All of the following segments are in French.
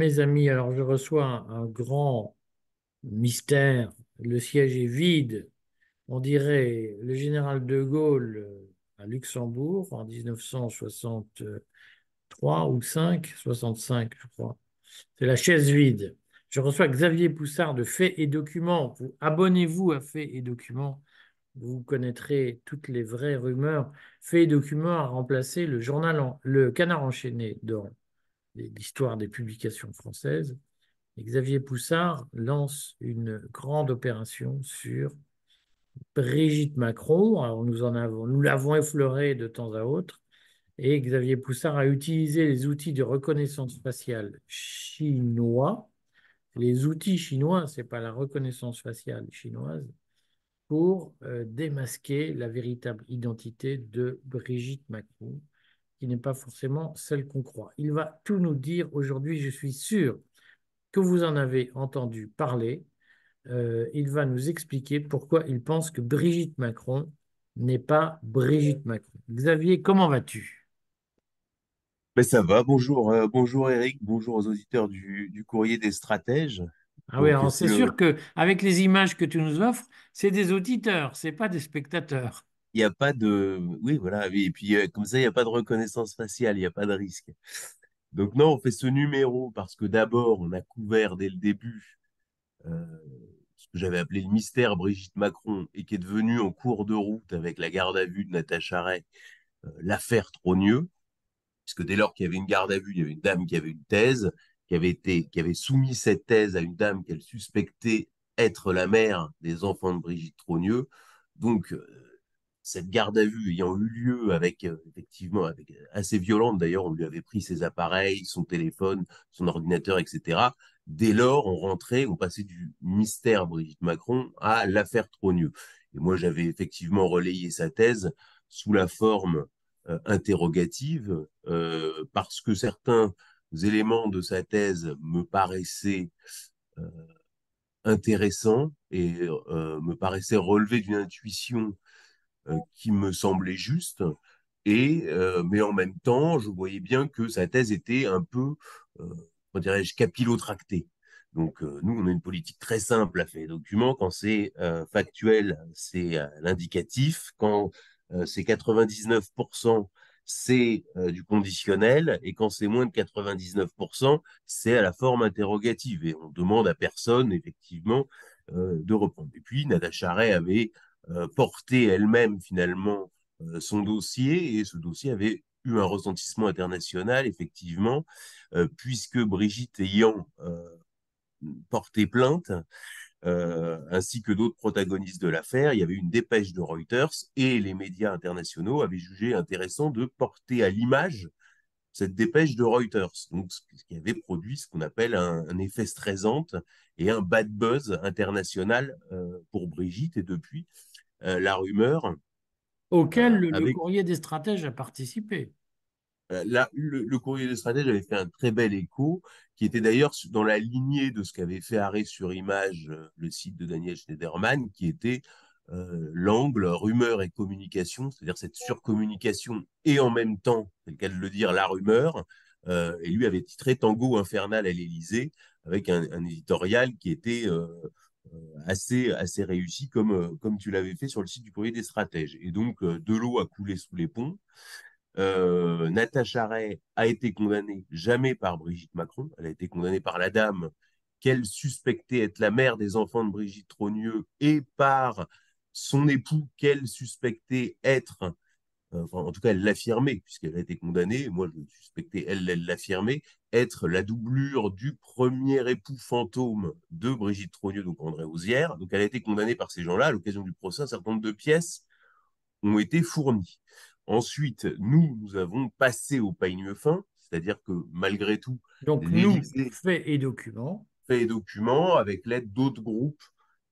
Mes amis, alors je reçois un, grand mystère. Le siège est vide. On dirait le général de Gaulle euh, à Luxembourg en 1963 ou 5, 65, je crois. C'est la chaise vide. Je reçois Xavier Poussard de Faits et Documents. Vous, abonnez-vous à Faits et Documents. Vous connaîtrez toutes les vraies rumeurs. Faits et Documents a remplacé le journal, le Canard enchaîné dans l'histoire des publications françaises. Xavier Poussard lance une grande opération sur Brigitte Macron. Nous l'avons effleuré de temps à autre. Et Xavier Poussard a utilisé les outils de reconnaissance faciale chinois. Les outils chinois, c'est pas la reconnaissance faciale chinoise, pour euh, démasquer la véritable identité de Brigitte Macron, qui n'est pas forcément celle qu'on croit. Il va tout nous dire aujourd'hui, je suis sûr que vous en avez entendu parler. Euh, il va nous expliquer pourquoi il pense que Brigitte Macron n'est pas Brigitte Macron. Xavier, comment vas-tu? Ben ça va, bonjour, euh, bonjour Eric, bonjour aux auditeurs du, du Courrier des Stratèges. Ah oui, alors c'est c'est le, sûr que avec les images que tu nous offres, c'est des auditeurs, c'est pas des spectateurs. Il n'y a pas de, oui voilà, et puis euh, comme ça il n'y a pas de reconnaissance faciale, il n'y a pas de risque. Donc non, on fait ce numéro parce que d'abord on a couvert dès le début euh, ce que j'avais appelé le mystère Brigitte Macron et qui est devenu en cours de route avec la garde à vue de Natacha Ray, euh, l'affaire Trogneux. puisque dès lors qu'il y avait une garde à vue, il y avait une dame qui avait une thèse, qui avait été, qui avait soumis cette thèse à une dame qu'elle suspectait être la mère des enfants de Brigitte Trogneux. Donc, cette garde à vue ayant eu lieu avec, euh, effectivement, avec, assez violente d'ailleurs, on lui avait pris ses appareils, son téléphone, son ordinateur, etc. Dès lors, on rentrait, on passait du mystère Brigitte Macron à l'affaire Trogneux. Et moi, j'avais effectivement relayé sa thèse sous la forme euh, interrogative, euh, parce que certains éléments de sa thèse me paraissaient euh, intéressants et euh, me paraissaient relever d'une intuition euh, qui me semblait juste. Et, euh, mais en même temps, je voyais bien que sa thèse était un peu, euh, comment dirais-je, capillotractée. Donc, euh, nous, on a une politique très simple à faire documents. Quand c'est euh, factuel, c'est euh, l'indicatif. Quand euh, c'est 99%, c'est euh, du conditionnel. Et quand c'est moins de 99%, c'est à la forme interrogative. Et on demande à personne, effectivement, euh, de reprendre. Et puis, Nada Charret avait euh, porté elle-même, finalement, euh, son dossier. Et ce dossier avait eu un retentissement international, effectivement, euh, puisque Brigitte ayant euh, porté plainte, euh, ainsi que d'autres protagonistes de l'affaire. Il y avait une dépêche de Reuters et les médias internationaux avaient jugé intéressant de porter à l'image cette dépêche de Reuters, donc ce qui avait produit ce qu'on appelle un, un, effet stressante et un bad buzz international euh, pour Brigitte. Et depuis, euh, la rumeur Auquel euh, le, courrier des stratèges a participé. Là, le, le courrier des stratèges avait fait un très bel écho, qui était d'ailleurs dans la lignée de ce qu'avait fait Arrêt sur Image, le site de Daniel Schneiderman, qui était euh, l'angle rumeur et communication, c'est-à-dire cette surcommunication et en même temps, c'est le cas de le dire, la rumeur. Euh, et lui avait titré Tango infernal à l'Élysée, avec un, éditorial qui était euh, assez, assez réussi, comme, comme tu l'avais fait sur le site du courrier des stratèges. Et donc, de l'eau a coulé sous les ponts. Euh, Natacha Ray a été condamnée jamais par Brigitte Macron, elle a été condamnée par la dame qu'elle suspectait être la mère des enfants de Brigitte Trogneux et par son époux qu'elle suspectait être, euh, enfin, en tout cas elle l'affirmait puisqu'elle a été condamnée, moi je suspectais, elle, elle l'affirmait, être la doublure du premier époux fantôme de Brigitte Trogneux, donc André Osière. Donc elle a été condamnée par ces gens-là. À l'occasion du procès, un certain nombre de pièces ont été fournies. Ensuite, nous, nous avons passé au peigne fin, c'est-à-dire que malgré tout, Donc nous, faits et documents. Faits et documents, avec l'aide d'autres groupes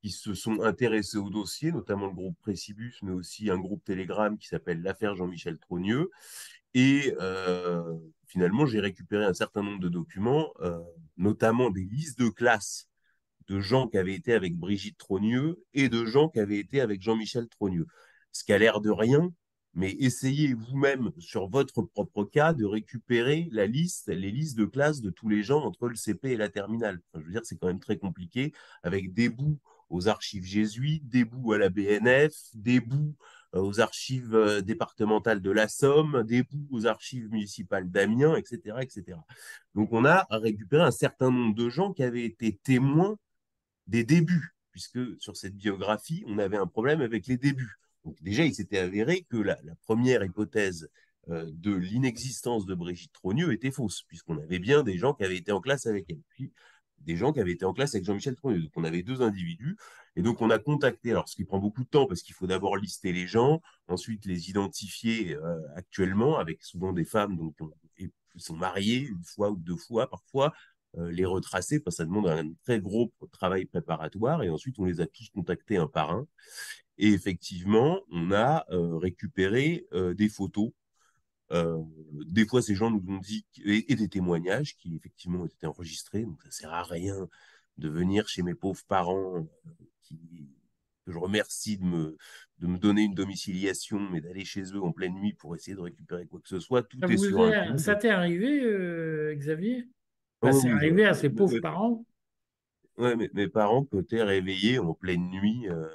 qui se sont intéressés au dossier, notamment le groupe Précibus, mais aussi un groupe Telegram qui s'appelle l'affaire Jean-Michel Trogneux. Et euh, finalement, j'ai récupéré un certain nombre de documents, euh, notamment des listes de classe de gens qui avaient été avec Brigitte Trogneux et de gens qui avaient été avec Jean-Michel Trogneux. Ce qui a l'air de rien, mais essayez vous-même sur votre propre cas de récupérer la liste, les listes de classes de tous les gens entre le CP et la terminale. je veux dire, c'est quand même très compliqué avec des bouts aux archives jésuites, des à la BNF, des euh, aux archives euh, départementales de la Somme, des aux archives municipales d'Amiens, etc., etc. Donc on a récupéré un certain nombre de gens qui avaient été témoins des débuts, puisque sur cette biographie, on avait un problème avec les débuts. Donc déjà, il s'était avéré que la, première hypothèse euh, de l'inexistence de Brigitte Trogneux était fausse, puisqu'on avait bien des gens qui avaient été en classe avec elle, des gens qui avaient été en classe avec Jean-Michel Trogneux. Donc on avait deux individus, et donc on a contacté, alors ce qui prend beaucoup de temps, parce qu'il faut d'abord lister les gens, ensuite les identifier euh, actuellement, avec souvent des femmes donc, qui sont mariées une fois ou deux fois parfois, euh, les retracer, parce que ça demande un très gros travail préparatoire, et ensuite on les a tous contactés un par un. Et effectivement, on a euh, récupéré des photos. Des fois, ces gens nous ont dit, et, des témoignages qui effectivement ont été enregistrés, donc ça sert à rien de venir chez mes pauvres parents, qui, que je remercie de me, de me donner une domiciliation, mais d'aller chez eux en pleine nuit pour essayer de récupérer quoi que ce soit. Tout est sur un Ça t'est arrivé, Xavier? Bah, c'est arrivé à ces pauvres parents? Ouais, mais mes parents, côté réveillés en pleine nuit, euh,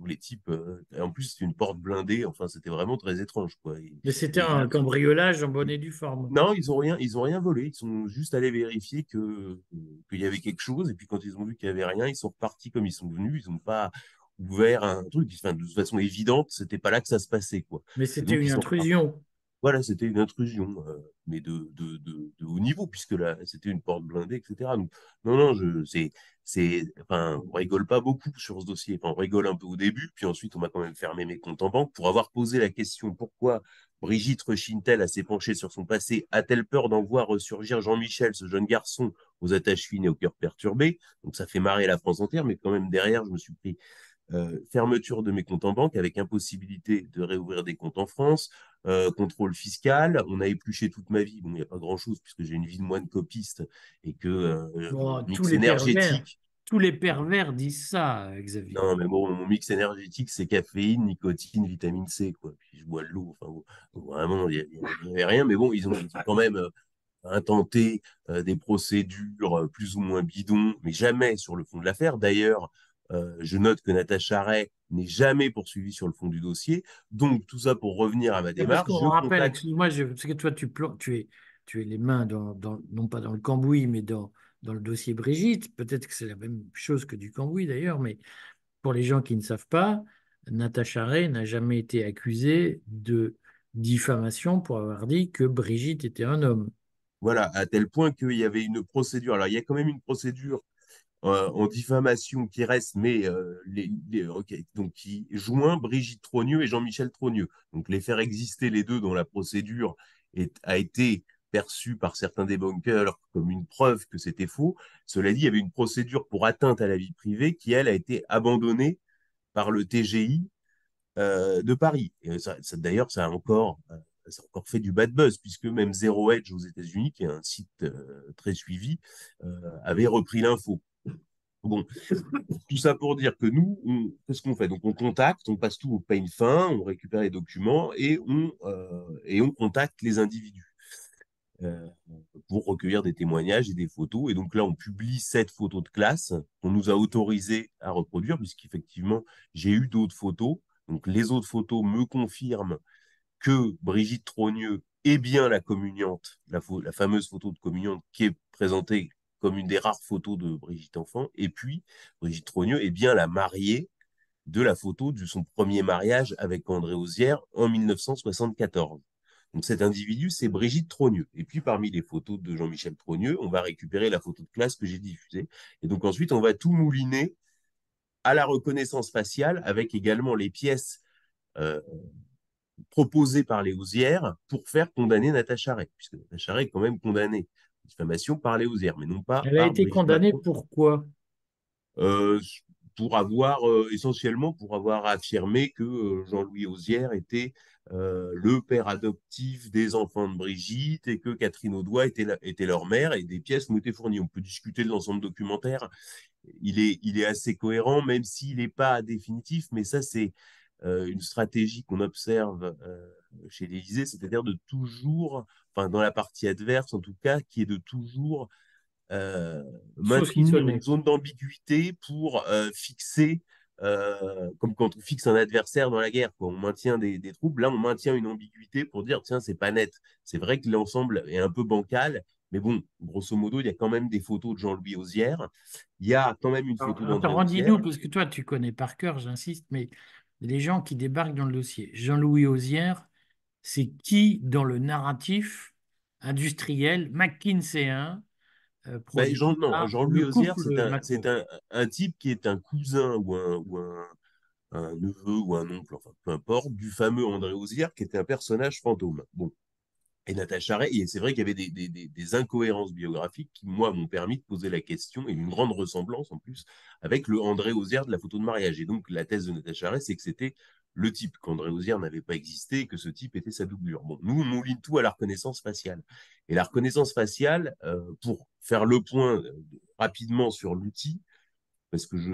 où les types. Euh, en plus, c'était une porte blindée. Enfin, c'était vraiment très étrange, quoi. mais c'était un cambriolage en bonne et due forme. Non, ils ont rien, ils ont rien volé. Ils sont juste allés vérifier que qu'il y avait quelque chose. Et puis, quand ils ont vu qu'il y avait rien, ils sont repartis comme ils sont venus. Ils n'ont pas ouvert un truc. Enfin, de toute façon évidente, c'était pas là que ça se passait, quoi. Mais c'était une intrusion. Voilà, c'était une intrusion, euh, mais de, haut niveau, puisque là, c'était une porte blindée, etc. Donc, non, non, je, c'est, c'est, enfin, on rigole pas beaucoup sur ce dossier. Enfin, on rigole un peu au début, puis ensuite, on m'a quand même fermé mes comptes en banque pour avoir posé la question pourquoi Brigitte Rechintel a s'est penchée sur son passé, a-t-elle peur d'en voir ressurgir Jean-Michel, ce jeune garçon aux attaches fines et au cœur perturbé? Donc, ça fait marrer la France entière, mais quand même derrière, je me suis pris euh, fermeture de mes comptes en banque avec impossibilité de réouvrir des comptes en France, euh, contrôle fiscal. On a épluché toute ma vie. Bon, il n'y a pas grand-chose puisque j'ai une vie de moine copiste et que euh, mix tous les énergétique. tous les pervers disent ça, Xavier. Non, mais bon, mon mix énergétique, c'est caféine, nicotine, vitamine C, quoi. Puis je bois de l'eau. Enfin, vraiment, il n'y avait rien. Mais bon, ils ont quand même intenté des procédures plus ou moins bidons, mais jamais sur le fond de l'affaire. D'ailleurs, euh, je note que Natacha Ray n'est jamais poursuivie sur le fond du dossier. Donc, tout ça pour revenir à ma démarche. Parce rappelle, excuse-moi, parce que toi, tu, tu, es, tu es les mains, dans, non pas dans le cambouis, mais dans, dans le dossier Brigitte. Peut-être que c'est la même chose que du cambouis d'ailleurs, mais pour les gens qui ne savent pas, Natacha Ray n'a jamais été accusée de diffamation pour avoir dit que Brigitte était un homme. Voilà, à tel point qu'il y avait une procédure. Alors, il y a quand même une procédure en diffamation qui reste, mais euh, les, donc qui joint Brigitte Trogneux et Jean-Michel Trogneux. Donc les faire exister les deux dans la procédure est, a été perçu par certains débunkers comme une preuve que c'était faux. Cela dit, il y avait une procédure pour atteinte à la vie privée qui, elle, a été abandonnée par le TGI euh, de Paris. D'ailleurs, ça a encore ça a encore fait du bad buzz, puisque même Zero Edge aux États-Unis, qui est un site très suivi, avait repris l'info. Bon, tout ça pour dire que nous, qu'est-ce qu'on fait? Donc, on contacte, on passe tout au pain fin, on récupère les documents et on, euh, et on contacte les individus euh, pour recueillir des témoignages et des photos. Et donc là, on publie cette photo de classe qu'on nous a autorisé à reproduire, puisqu'effectivement, j'ai eu d'autres photos. Donc, les autres photos me confirment que Brigitte Trogneux est bien la communiante, la, la fameuse photo de communiante qui est présentée comme une des rares photos de Brigitte Enfant. Et puis, Brigitte Trogneux est bien la mariée de la photo de son premier mariage avec André Osière en 1974. Donc cet individu, c'est Brigitte Trogneux. Et puis parmi les photos de Jean-Michel Trogneux, on va récupérer la photo de classe que j'ai diffusée. Et donc ensuite, on va tout mouliner à la reconnaissance faciale avec également les pièces euh, proposées par les Osières pour faire condamner Natacha Ray, puisque Natacha Ray est quand même condamnée diffamation par les mais non pas. Elle a été condamnée pourquoi euh, Pour avoir, euh, essentiellement, pour avoir affirmé que euh, Jean-Louis Osière était le père adoptif des enfants de Brigitte et que Catherine Audois était, était leur mère et des pièces ont été fournies. On peut discuter de l'ensemble documentaire. Il est, il est assez cohérent, même s'il n'est pas définitif, mais ça, c'est une stratégie qu'on observe chez l'Élysée, c'est-à-dire de toujours, enfin dans la partie adverse en tout cas, qui est de toujours euh, maintenir une zone d'ambiguïté pour euh, fixer, euh, comme quand on fixe un adversaire dans la guerre, quoi. on maintient des, des troupes, là on maintient une ambiguïté pour dire tiens c'est pas net. C'est vrai que l'ensemble est un peu bancal, mais bon, grosso modo, il y a quand même des photos de Jean-Louis Osière. Il y a quand même une photo d'André Dis-nous, parce que toi, tu connais par cœur, j'insiste, mais les gens qui débarquent dans le dossier. Jean-Louis Osière, c'est qui dans le narratif industriel McKinsey euh, ben, Jean, Jean-Louis Osière, c'est un, type qui est un cousin ou un, ou un, neveu ou un oncle, enfin peu importe, du fameux André Osière, qui était un personnage fantôme. Bon, et Natacha Ray. Et c'est vrai qu'il y avait des, incohérences biographiques qui, moi, m'ont permis de poser la question, et une grande ressemblance en plus, avec le André Osière de la photo de mariage. Et donc, la thèse de Natacha Ray, c'est que c'était le type, qu'André Osière n'avait pas existé, et que ce type était sa doublure. Bon, nous, on tout à la reconnaissance faciale. Et la reconnaissance faciale, euh, pour faire le point euh, rapidement sur l'outil, parce que je,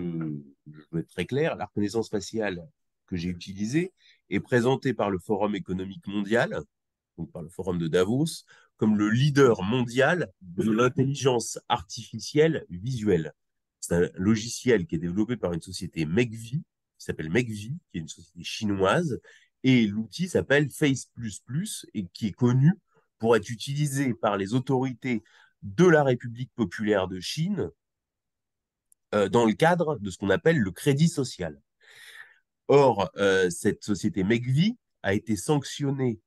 je veux être très clair, la reconnaissance faciale que j'ai utilisée est présentée par le Forum économique mondial, donc par le forum de Davos, comme le leader mondial de l'intelligence artificielle visuelle. C'est un logiciel qui est développé par une société MEGVI, qui s'appelle MEGVI, qui est une société chinoise, et l'outil s'appelle Face++ et qui est connu pour être utilisé par les autorités de la République populaire de Chine euh, dans le cadre de ce qu'on appelle le crédit social. Or, euh, cette société MEGVI a été sanctionnée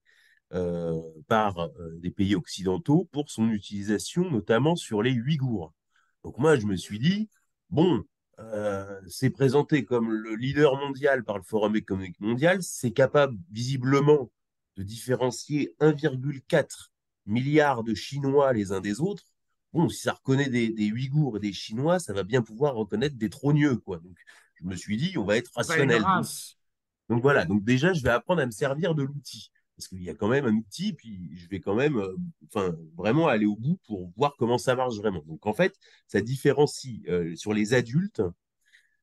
euh, par des pays occidentaux pour son utilisation, notamment sur les Ouïghours. Donc moi, je me suis dit, bon, euh, c'est présenté comme le leader mondial par le Forum économique mondial, c'est capable visiblement de différencier 1,4 milliard de Chinois les uns des autres. Bon, si ça reconnaît des, des, Ouïghours et des Chinois, ça va bien pouvoir reconnaître des trogneux, quoi. Donc, je me suis dit, on va être rationnel. donc voilà, donc déjà, je vais apprendre à me servir de l'outil parce qu'il y a quand même un outil, puis je vais quand même euh, enfin, vraiment aller au bout pour voir comment ça marche vraiment. Donc en fait, ça différencie euh, sur les adultes,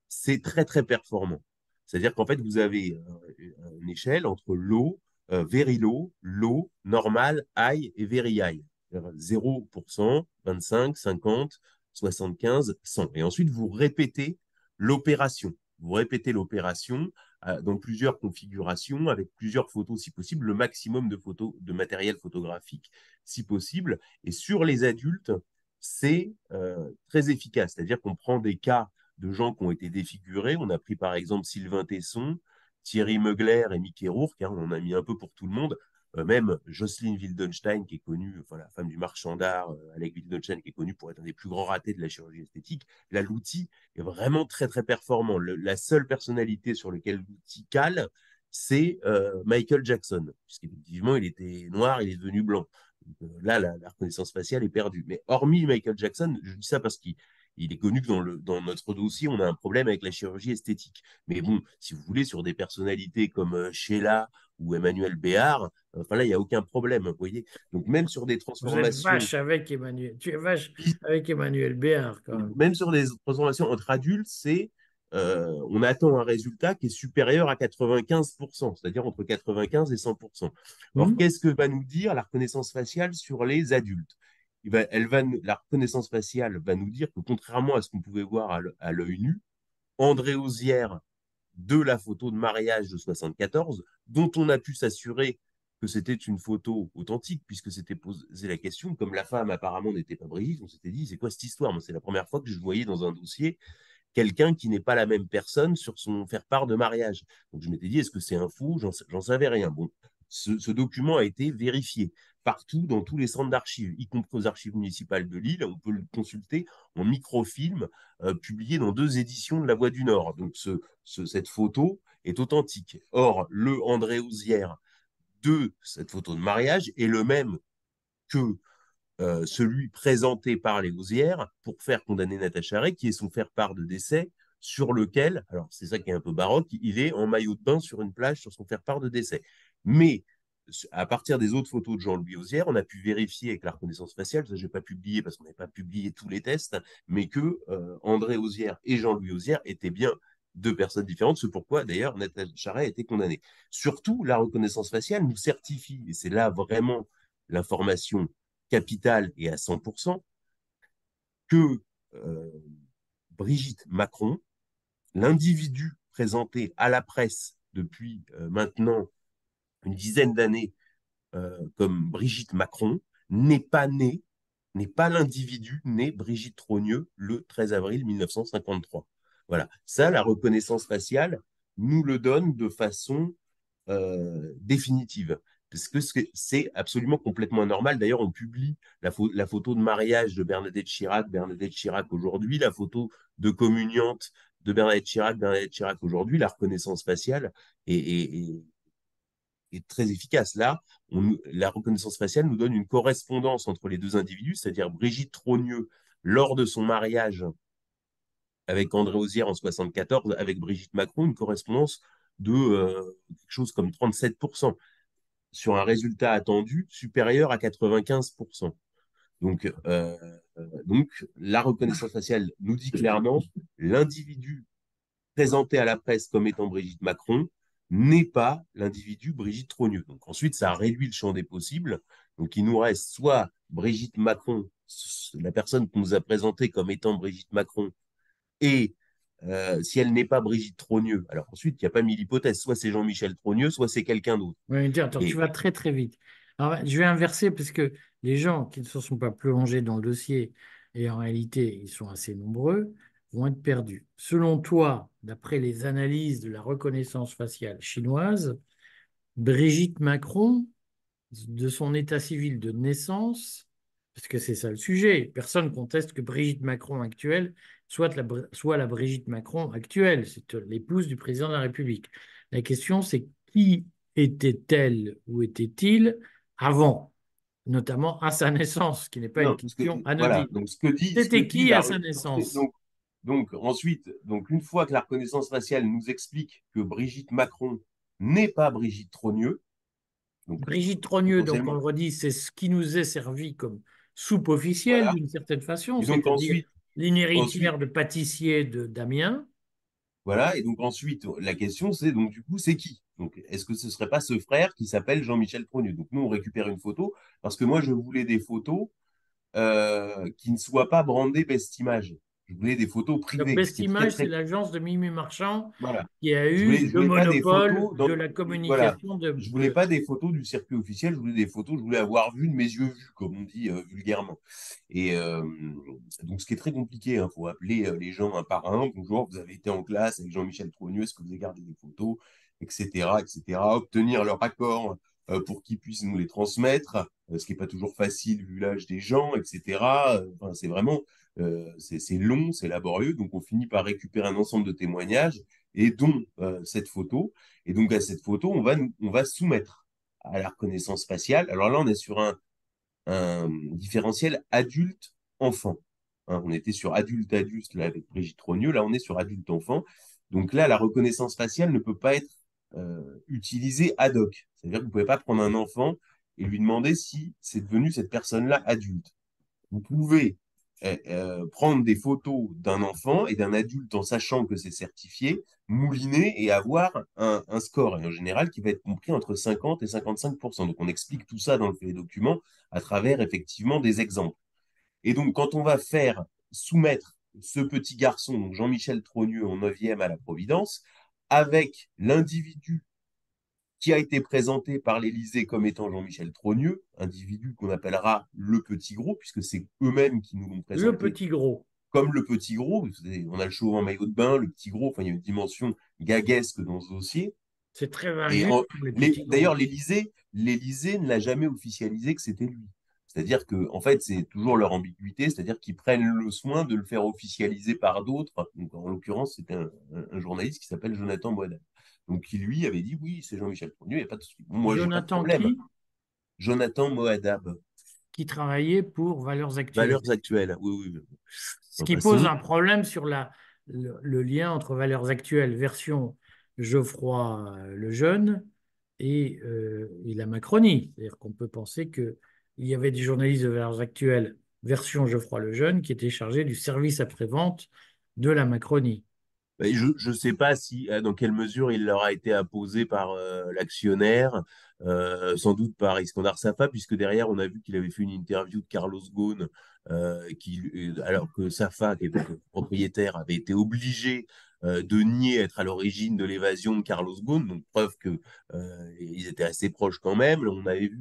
c'est très très performant. C'est-à-dire qu'en fait, vous avez euh, une échelle entre low, very low, low, normal, high et very high. 0%, 25, 50, 75, 100. Et ensuite, vous répétez l'opération. Vous répétez l'opération euh, dans plusieurs configurations, avec plusieurs photos si possible, le maximum de photos, de matériel photographique si possible. Et sur les adultes, c'est euh, très efficace. C'est-à-dire qu'on prend des cas de gens qui ont été défigurés. On a pris par exemple Sylvain Tesson, Thierry Meugler et Mickey Rourke. Hein, on en a mis un peu pour tout le monde. Euh, même Jocelyne Wildenstein, qui est connue, enfin, la femme du marchand d'art, euh, Alec Wildenstein, qui est connu pour être un des plus grands ratés de la chirurgie esthétique, là, l'outil est vraiment très, très performant. la seule personnalité sur laquelle l'outil cale, c'est euh, Michael Jackson, puisqu'effectivement, il était noir, il est devenu blanc. là, la, reconnaissance faciale est perdue. Mais hormis Michael Jackson, je dis ça parce qu'il il est connu que dans, le, dans notre dossier, on a un problème avec la chirurgie esthétique. Mais bon, si vous voulez, sur des personnalités comme Sheila ou Emmanuel Béard, enfin là, il n'y a aucun problème, vous voyez. Donc même sur des transformations... Vous vache avec Emmanuel, tu es vache avec Emmanuel Béard quand même. Même sur des transformations entre adultes, c'est... Euh, on attend un résultat qui est supérieur à 95%, c'est-à-dire entre 95 et 100%. Or, mmh. qu'est-ce que va nous dire la reconnaissance faciale sur les adultes? La reconnaissance faciale va nous dire que contrairement à ce qu'on pouvait voir à l'œil nu, André Osière de la photo de mariage de 74, dont on a pu s'assurer que c'était une photo authentique, puisque c'était posé la question, comme la femme apparemment n'était pas Brigitte, on s'était dit, c'est quoi cette histoire? C'est la première fois que je voyais dans un dossier quelqu'un qui n'est pas la même personne sur son faire-part de mariage. Donc je m'étais dit, est-ce que c'est un faux? J'en savais rien. Bon, ce, document a été vérifié partout dans tous les centres d'archives, y compris aux archives municipales de Lille. On peut le consulter en microfilm euh, publié dans deux éditions de La Voix du Nord. Donc cette photo est authentique. Or, le André Osière de cette photo de mariage est le même que euh, celui présenté par les Osières pour faire condamner Natacha Ray, qui est son faire-part de décès, sur lequel, alors c'est ça qui est un peu baroque, il est en maillot de bain sur une plage sur son faire-part de décès. Mais à partir des autres photos de Jean-Louis Osière, on a pu vérifier avec la reconnaissance faciale, ça je n'ai pas publié parce qu'on n'avait pas publié tous les tests, mais que euh, André Osière et Jean-Louis Osière étaient bien deux personnes différentes, c'est pourquoi d'ailleurs Nathalie Charret a été condamnée. Surtout, la reconnaissance faciale nous certifie, et c'est là vraiment l'information capitale et à 100%, que euh, Brigitte Macron, l'individu présenté à la presse depuis euh, maintenant une dizaine d'années euh, comme Brigitte Macron, n'est pas né, n'est pas l'individu né Brigitte Trogneux le 13 avril 1953. Voilà, ça, la reconnaissance faciale nous le donne de façon euh, définitive. Parce que c'est absolument complètement anormal. D'ailleurs, on publie la, photo de mariage de Bernadette Chirac, Bernadette Chirac aujourd'hui, la photo de communiante de Bernadette Chirac, Bernadette Chirac aujourd'hui. La reconnaissance faciale est très efficace. Là, la reconnaissance faciale nous donne une correspondance entre les deux individus, c'est-à-dire Brigitte Trogneux, lors de son mariage avec André Osière en 74, avec Brigitte Macron, une correspondance de euh, quelque chose comme 37%, sur un résultat attendu supérieur à 95%. Donc, euh, donc la reconnaissance faciale nous dit clairement l'individu présenté à la presse comme étant Brigitte Macron n'est pas l'individu Brigitte Trogneux. Donc ensuite, ça réduit le champ des possibles. Donc il nous reste soit Brigitte Macron, la personne qu'on nous a présentée comme étant Brigitte Macron, et euh, si elle n'est pas Brigitte Trogneux, alors ensuite, il n'y a pas mille hypothèses. Soit c'est Jean-Michel Trogneux, soit c'est quelqu'un d'autre. Oui, attends, tu vas très très vite. Alors, je vais inverser parce que les gens qui ne se sont pas plongés dans le dossier, et en réalité, ils sont assez nombreux, vont être perdus. Selon toi, d'après les analyses de la reconnaissance faciale chinoise, Brigitte Macron, de son état civil de naissance, parce que c'est ça le sujet, personne conteste que Brigitte Macron actuelle soit la, soit la Brigitte Macron actuelle, c'est l'épouse du président de la République. La question, c'est qui était-elle ou était-il avant notamment à sa naissance, qui n'est pas une question anonyme. C'était qui à sa naissance? donc, ensuite, donc une fois que la reconnaissance faciale nous explique que Brigitte Macron n'est pas Brigitte Trogneux. Brigitte Trogneux, donc on le redit, c'est ce qui nous est servi comme soupe officielle d'une certaine façon. C'est ensuite l'inhéritière de pâtissier de Damien. Voilà, et donc ensuite, la question c'est donc du coup, c'est qui? Donc, est-ce que ce serait pas ce frère qui s'appelle Jean-Michel Trogneux? Donc, nous, on récupère une photo parce que moi, je voulais des photos euh, qui ne soient pas brandées best image je voulais des photos privées. Donc, Best Image, c'est l'agence de Mimi Marchand qui a eu le monopole de la communication. De... Je voulais pas des photos du circuit officiel, je voulais des photos, je voulais avoir vu de mes yeux vus, comme on dit euh, vulgairement. Et euh, donc, ce qui est très compliqué, il hein, faut appeler euh, les gens un par un. Bonjour, vous avez été en classe avec Jean-Michel Trogneux, est-ce que vous avez gardé des photos, etc., etc. Obtenir leur accord pour qu'ils puissent nous les transmettre, ce qui n'est pas toujours facile vu l'âge des gens, etc. Enfin, c'est vraiment euh, c'est long, c'est laborieux, donc on finit par récupérer un ensemble de témoignages, et dont euh, cette photo. Et donc à cette photo, on va, on va soumettre à la reconnaissance faciale. Alors là, on est sur un, différentiel adulte-enfant. Hein, on était sur adulte-adulte là avec Brigitte Trogneux, là on est sur adulte-enfant. Donc là, la reconnaissance faciale ne peut pas être euh, utilisée ad hoc. C'est-à-dire que vous ne pouvez pas prendre un enfant et lui demander si c'est devenu cette personne-là adulte. Vous pouvez euh, euh, prendre des photos d'un enfant et d'un adulte en sachant que c'est certifié, mouliner et avoir un, score, en général, qui va être compris entre 50 et 55% Donc, on explique tout ça dans le fait des documents à travers, effectivement, des exemples. Et donc, quand on va faire soumettre ce petit garçon, Jean-Michel Trogneux, en 9e à la Providence, avec l'individu qui a été présenté par l'Élysée comme étant Jean-Michel Trogneux, individu qu'on appellera le petit gros, puisque c'est eux-mêmes qui nous l'ont présenté. Le petit gros. Comme le petit gros, on a le chauve en maillot de bain, le petit gros, enfin il y a une dimension gaguesque dans ce dossier. C'est très varié. D'ailleurs, l'Élysée, l'Élysée ne l'a jamais officialisé que c'était lui. C'est-à-dire que, en fait, c'est toujours leur ambiguïté, c'est-à-dire qu'ils prennent le soin de le faire officialiser par d'autres. En l'occurrence, c'était un, journaliste qui s'appelle Jonathan Boisdal. Donc, qui lui avait dit oui, c'est Jean-Michel Fournier, il n'y a pas de souci. Moi, Jonathan pas de problème. Qui? Jonathan Moadab. Qui travaillait pour Valeurs Actuelles. Valeurs Actuelles, oui, oui. Ce qui pose un problème sur la, le, lien entre Valeurs Actuelles, version Geoffroy euh, le Jeune, et, euh, et la Macronie. C'est-à-dire qu'on peut penser qu'il y avait des journalistes de Valeurs Actuelles, version Geoffroy le Jeune, qui étaient chargés du service après-vente de la Macronie. Je ne sais pas si, dans quelle mesure il leur a été imposé par euh, l'actionnaire, euh, sans doute par Iskandar Safa, puisque derrière, on a vu qu'il avait fait une interview de Carlos Ghosn, euh, alors que Safa, qui était propriétaire, avait été obligé de nier être à l'origine de l'évasion de Carlos Ghosn, donc preuve qu'ils étaient assez proches quand même. On avait vu,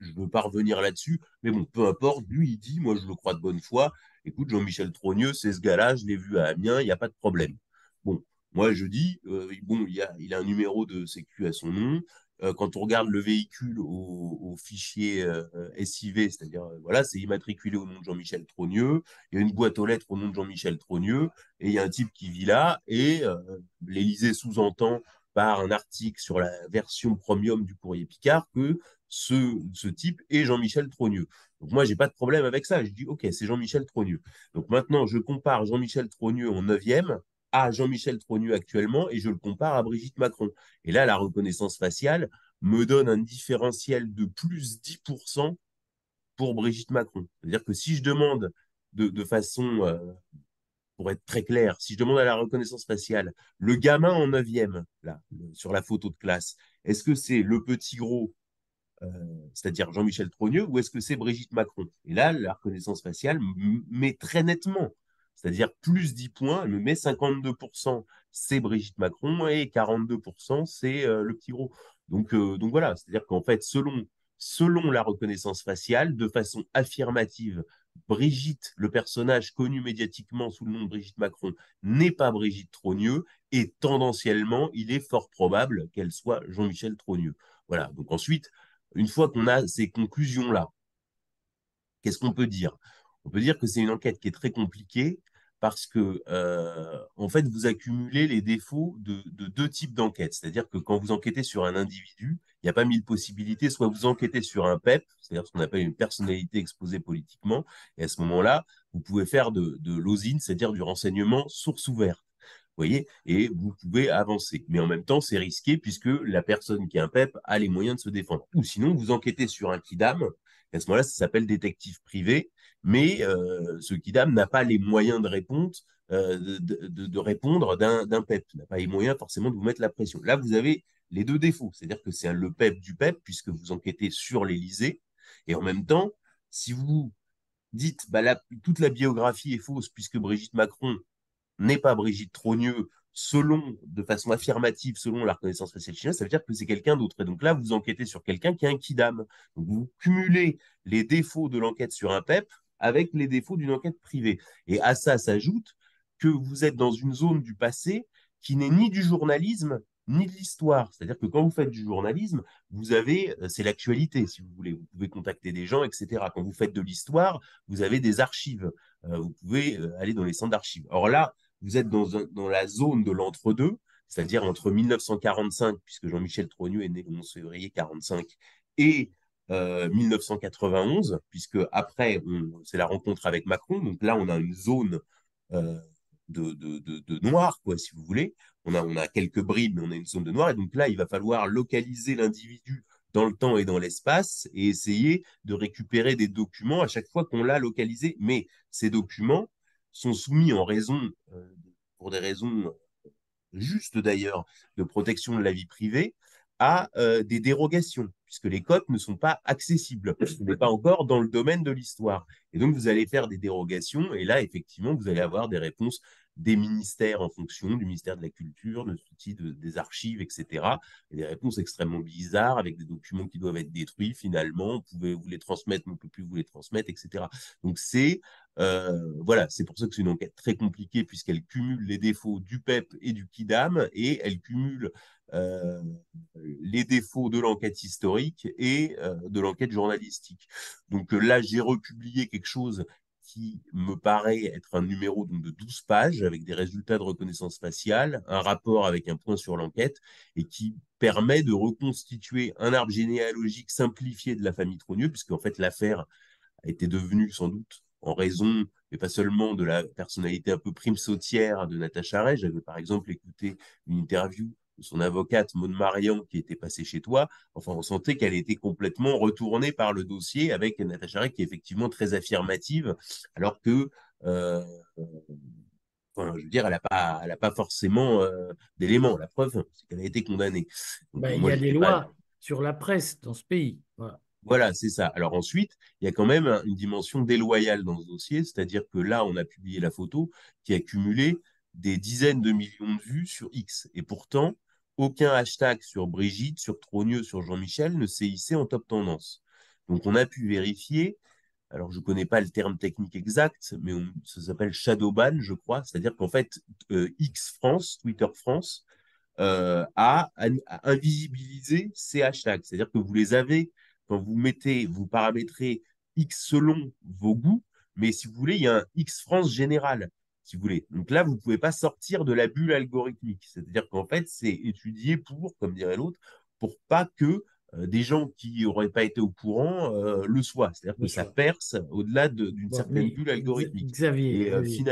je ne veux pas revenir là-dessus, mais bon, peu importe, lui, il dit, moi, je le crois de bonne foi, écoute, Jean-Michel Trogneux, c'est ce gars-là, je l'ai vu à Amiens, il n'y a pas de problème. Bon, moi, je dis, euh, bon, il, a un numéro de sécu à son nom. Euh, quand on regarde le véhicule au, fichier euh, SIV, c'est-à-dire, voilà, c'est immatriculé au nom de Jean-Michel Trogneux, il y a une boîte aux lettres au nom de Jean-Michel Trogneux, et il y a un type qui vit là, et l'Élysée sous-entend par un article sur la version premium du courrier Picard que ce, type est Jean-Michel Trogneux. Donc moi, j'ai pas de problème avec ça. Je dis, OK, c'est Jean-Michel Trogneux. Donc maintenant, je compare Jean-Michel Trogneux en 9e à Jean-Michel Trogneux actuellement et je le compare à Brigitte Macron. Et là, la reconnaissance faciale me donne un différentiel de plus 10% pour Brigitte Macron. C'est-à-dire que si je demande de, de façon, euh, pour être très clair, si je demande à la reconnaissance faciale, le gamin en 9e, là, sur la photo de classe, est-ce que c'est le petit gros euh, c'est-à-dire Jean-Michel Trogneux, ou est-ce que c'est Brigitte Macron? Et là, la reconnaissance faciale met très nettement, c'est-à-dire plus 10 points, elle me met 52%, c'est Brigitte Macron, et 42%, c'est euh, le petit gros. Donc, euh, donc voilà, c'est-à-dire qu'en fait, selon la reconnaissance faciale, de façon affirmative, Brigitte, le personnage connu médiatiquement sous le nom de Brigitte Macron, n'est pas Brigitte Trogneux, et tendanciellement, il est fort probable qu'elle soit Jean-Michel Trogneux. Voilà, donc ensuite, une fois qu'on a ces conclusions-là, qu'est-ce qu'on peut dire? On peut dire que c'est une enquête qui est très compliquée parce que, euh, en fait, vous accumulez les défauts de, deux types d'enquêtes. C'est-à-dire que quand vous enquêtez sur un individu, il n'y a pas mille possibilités. Soit vous enquêtez sur un PEP, c'est-à-dire ce qu'on appelle une personnalité exposée politiquement, et à ce moment-là, vous pouvez faire de, l'osine, c'est-à-dire du renseignement source ouverte voyez, et vous pouvez avancer. Mais en même temps, c'est risqué puisque la personne qui est un PEP a les moyens de se défendre. Ou sinon, vous enquêtez sur un kidam, à ce moment-là, ça s'appelle détective privé, mais euh, ce kidam n'a pas les moyens de répondre, euh, de, répondre d'un PEP, n'a pas les moyens forcément de vous mettre la pression. Là, vous avez les deux défauts, c'est-à-dire que c'est le PEP du PEP, puisque vous enquêtez sur l'Élysée, et en même temps, si vous dites bah, toute la biographie est fausse, puisque Brigitte Macron n'est pas Brigitte Trogneux selon, de façon affirmative, selon la reconnaissance faciale chinoise, ça veut dire que c'est quelqu'un d'autre. Et donc là, vous enquêtez sur quelqu'un qui a un kidam. Donc vous cumulez les défauts de l'enquête sur un PEP avec les défauts d'une enquête privée. Et à ça s'ajoute que vous êtes dans une zone du passé qui n'est ni du journalisme, ni de l'histoire. C'est-à-dire que quand vous faites du journalisme, vous avez, euh, c'est l'actualité, si vous voulez. Vous pouvez contacter des gens, etc. Quand vous faites de l'histoire, vous avez des archives. Euh, vous pouvez euh, aller dans les centres d'archives. Or là, vous êtes dans, la zone de l'entre-deux, c'est-à-dire entre 1945, puisque Jean-Michel Trogneux est né le 11 février 45, et 1991, euh, puisque après, c'est la rencontre avec Macron. Donc là, on a une zone euh, de, de, de, noir, quoi, si vous voulez. On a, on a quelques bribes, mais on a une zone de noir. Et donc là, il va falloir localiser l'individu dans le temps et dans l'espace et essayer de récupérer des documents à chaque fois qu'on l'a localisé. Mais ces documents, sont soumis en raison, euh, pour des raisons euh, justes d'ailleurs, de protection de la vie privée, à euh, des dérogations, puisque les codes ne sont pas accessibles. Ce n'est pas encore dans le domaine de l'histoire. Et donc, vous allez faire des dérogations, et là, effectivement, vous allez avoir des réponses des ministères en fonction du ministère de la Culture, de l'outil des archives, etc. Et des réponses extrêmement bizarres avec des documents qui doivent être détruits finalement. On pouvait vous les transmettre, mais on ne peut plus vous les transmettre, etc. Donc c'est euh, voilà, c'est pour ça que c'est une enquête très compliquée puisqu'elle cumule les défauts du PEP et du KIDAM et elle cumule euh, les défauts de l'enquête historique et euh, de l'enquête journalistique. Donc là, j'ai republié quelque chose qui me paraît être un numéro de 12 pages avec des résultats de reconnaissance faciale, un rapport avec un point sur l'enquête et qui permet de reconstituer un arbre généalogique simplifié de la famille Trogneux, puisque en fait l'affaire a été devenue sans doute en raison, mais pas seulement de la personnalité un peu prime sautière de Natacha Ray. J'avais par exemple écouté une interview son avocate Maud Marian qui était passée chez toi, enfin on sentait qu'elle était complètement retournée par le dossier avec Natacha Ray qui est effectivement très affirmative, alors que euh, Enfin, je veux dire, elle n'a pas, elle a pas forcément euh, d'éléments. La preuve, c'est qu'elle a été condamnée. Donc, Ben, il y a des pas. lois sur la presse dans ce pays. Voilà. Voilà, c'est ça. Alors ensuite, il y a quand même un- une dimension déloyale dans ce dossier, c'est-à-dire que là, on a publié la photo qui a cumulé des dizaines de millions de vues sur X. Et pourtant, aucun hashtag sur Brigitte, sur Trogneux, sur Jean-Michel ne s'est hissé en top tendance. Donc on a pu vérifier alors je ne connais pas le terme technique exact, mais on- ça s'appelle shadow ban, je crois. C'est-à-dire qu'en fait, euh, X France, Twitter France, euh, à invisibiliser ces hashtags. C'est-à-dire que vous les avez quand vous mettez, vous paramétrez X selon vos goûts, mais si vous voulez, il y a un X France général, si vous voulez. Donc là, vous ne pouvez pas sortir de la bulle algorithmique. C'est-à-dire qu'en fait, c'est étudié pour, comme dirait l'autre, pour pas que euh, des gens qui n'auraient pas été au courant euh, le soient. C'est-à-dire que ça perce au-delà de- d'une Bon, certaine bulle algorithmique. Xavier, Et euh, Xavier,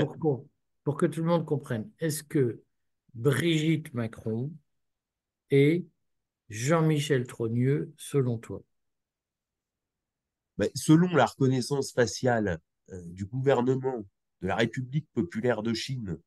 pour, que tout le monde comprenne, est-ce que Brigitte Macron et Jean-Michel Trogneux, selon toi? ben, selon la reconnaissance faciale du gouvernement de la République populaire de Chine,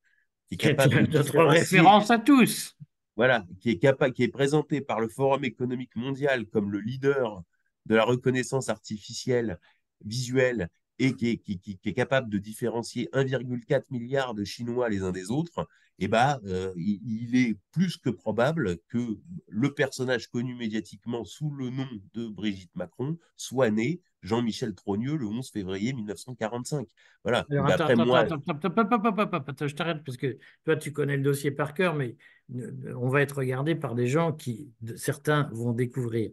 qui est capable de notre référence à tous. voilà, qui est, capable, qui est présenté par le Forum économique mondial comme le leader de la reconnaissance artificielle visuelle et qui est, qui, qui, qui est capable de différencier 1,4 milliard de Chinois les uns des autres, eh ben, euh, il, est plus que probable que le personnage connu médiatiquement sous le nom de Brigitte Macron soit né Jean-Michel Trogneux le 11 février 1945. Voilà. Alors, attends, attends, moi, attends, je t'arrête parce que toi, tu connais le dossier par cœur, mais on va être regardé par des gens qui, certains vont découvrir.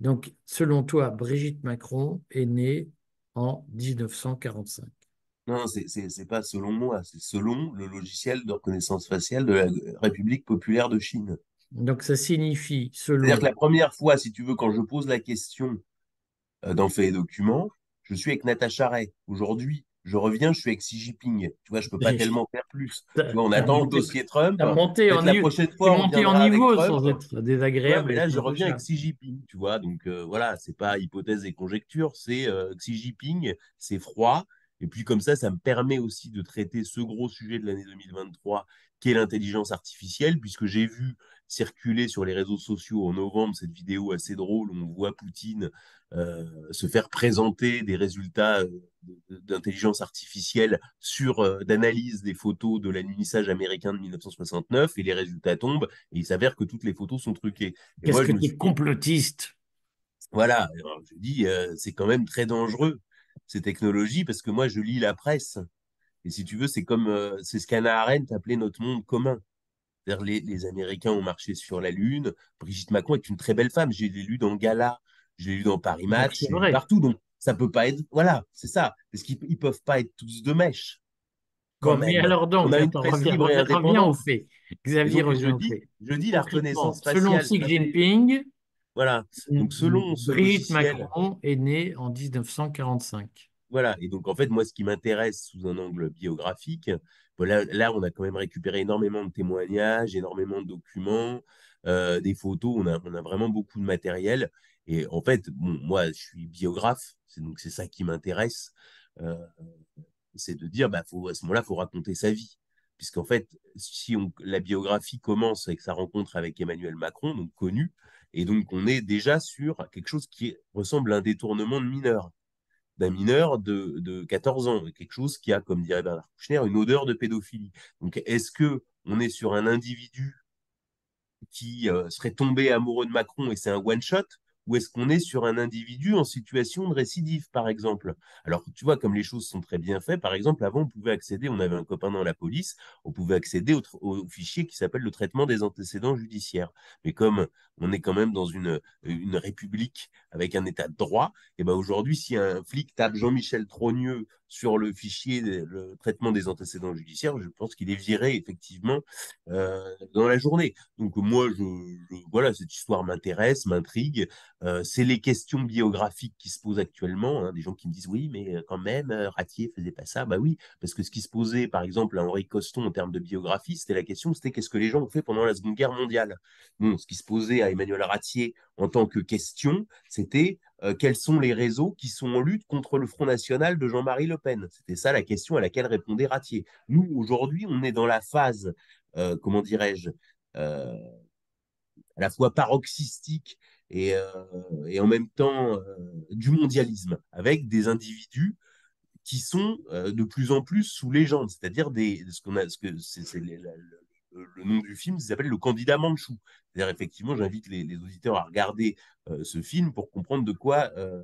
Donc, selon toi, Brigitte Macron est née en 1945. Non, c'est pas selon moi, c'est selon le logiciel de reconnaissance faciale de la République populaire de Chine. Donc, ça signifie, C'est-à-dire selon... que la première fois, si tu veux, quand je pose la question euh, dans Faits et Documents, je suis avec Natacha Ray. Aujourd'hui, je reviens, je suis avec Xi Jinping. Tu vois, je peux pas tellement faire plus. Tu T'as vois, on attend le dossier Trump. monté en la niveau, prochaine fois, on monté en niveau Trump. sans être Ouais, désagréable mais là, je reviens avec. Xi Jinping, tu vois. Donc, euh, voilà, c'est pas hypothèse et conjecture, c'est euh, Xi Jinping, c'est froid. Et puis, comme ça, ça me permet aussi de traiter ce gros sujet de l'année 2023, qui est l'intelligence artificielle, puisque j'ai vu circuler sur les réseaux sociaux en novembre cette vidéo assez drôle où on voit Poutine euh, se faire présenter des résultats euh, d'intelligence artificielle sur euh, d'analyse des photos de l'alunissage américain de 1969 et les résultats tombent et il s'avère que toutes les photos sont truquées. Qu'est-ce que tu es suis complotiste? voilà, alors, je dis, euh, c'est quand même très dangereux ces technologies parce que moi, je lis la presse et si tu veux, c'est comme euh, c'est ce qu'Anna Arendt appelait notre monde commun. C'est-à-dire les, les Américains ont marché sur la Lune. Brigitte Macron est une très belle femme. J'ai lu dans Gala, j'ai lu dans Paris Match, vrai. partout. Donc, ça peut pas être. Voilà, c'est ça. Parce qu'ils ils peuvent pas être tous de mèche, quand Bon, mais même. alors On donc, a une attends, presse libre et reviens, reviens au indépendante. fait. Xavier donc, je revient dis, je dis la reconnaissance selon faciale. Xi intelligente. Jinping, Voilà. Donc, selon ce Brigitte logiciel, Macron est née en 1945. Voilà, et donc en fait, moi, ce qui m'intéresse sous un angle biographique, bon, là, là, on a quand même récupéré énormément de témoignages, énormément de documents, euh, des photos, on a, on a vraiment beaucoup de matériel. Et en fait, bon, moi, je suis biographe, c'est donc c'est ça qui m'intéresse, euh, c'est de dire, bah, faut, à ce moment-là, il faut raconter sa vie. Puisqu'en fait, si on, la biographie commence avec sa rencontre avec Emmanuel Macron, donc connu, et donc on est déjà sur quelque chose qui ressemble à un détournement de mineur. D'un mineur de, de 14 ans, quelque chose qui a, comme dirait Bernard Kouchner, une odeur de pédophilie. Donc, est-ce que on est sur un individu qui euh, serait tombé amoureux de Macron et c'est un one-shot ou est-ce qu'on est sur un individu en situation de récidive, par exemple? Alors, tu vois, comme les choses sont très bien faites, par exemple, avant, on pouvait accéder, on avait un copain dans la police, on pouvait accéder au, fichier qui s'appelle le traitement des antécédents judiciaires. Mais comme on est quand même dans une, une république avec un état de droit, et ben aujourd'hui, si un flic tape Jean-Michel Trogneux sur le fichier, le traitement des antécédents judiciaires, je pense qu'il est viré effectivement euh, dans la journée. Donc moi, je, voilà, cette histoire m'intéresse, m'intrigue. Euh, c'est les questions biographiques qui se posent actuellement. Hein, des gens qui me disent oui, mais quand même, euh, Ratier faisait pas ça. Bah oui, parce que ce qui se posait, par exemple, à Henri Coston en termes de biographie, c'était la question, c'était qu'est-ce que les gens ont fait pendant la Seconde Guerre mondiale? Ce qui se posait à Emmanuel Ratier en tant que question, c'était euh, quels sont les réseaux qui sont en lutte contre le Front National de Jean-Marie Le Pen? C'était ça la question à laquelle répondait Ratier. Nous, aujourd'hui, on est dans la phase, euh, comment dirais-je, euh, à la fois paroxystique et, en même temps du mondialisme, avec des individus qui sont de plus en plus sous légende, c'est-à-dire ce qu'on a ce que c'est nom du film s'appelle Le candidat Manchou. C'est-à-dire, effectivement, j'invite les, auditeurs à regarder euh, ce film pour comprendre de quoi, euh,